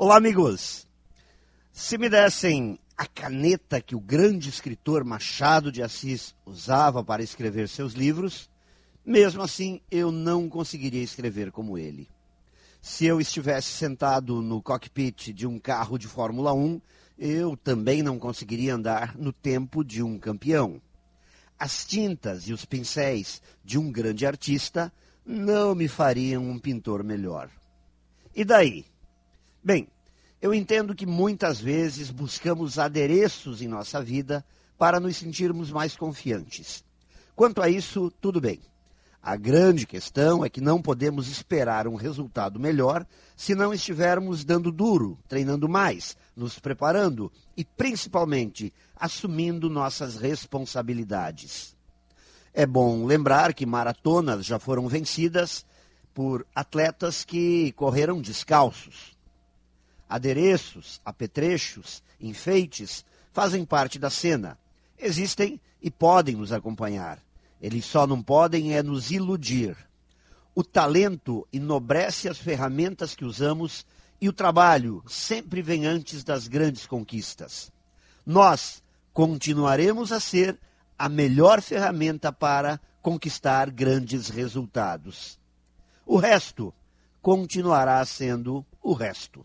Olá, amigos! Se me dessem a caneta que o grande escritor Machado de Assis usava para escrever seus livros, mesmo assim eu não conseguiria escrever como ele. Se eu estivesse sentado no cockpit de um carro de Fórmula 1, eu também não conseguiria andar no tempo de um campeão. As tintas e os pincéis de um grande artista não me fariam um pintor melhor. E daí? Bem, eu entendo que muitas vezes buscamos adereços em nossa vida para nos sentirmos mais confiantes. Quanto a isso, tudo bem. A grande questão é que não podemos esperar um resultado melhor se não estivermos dando duro, treinando mais, nos preparando e, principalmente, assumindo nossas responsabilidades. É bom lembrar que maratonas já foram vencidas por atletas que correram descalços. Adereços, apetrechos, enfeites fazem parte da cena. Existem e podem nos acompanhar. Eles só não podem é nos iludir. O talento enobrece as ferramentas que usamos e o trabalho sempre vem antes das grandes conquistas. Nós continuaremos a ser a melhor ferramenta para conquistar grandes resultados. O resto continuará sendo o resto.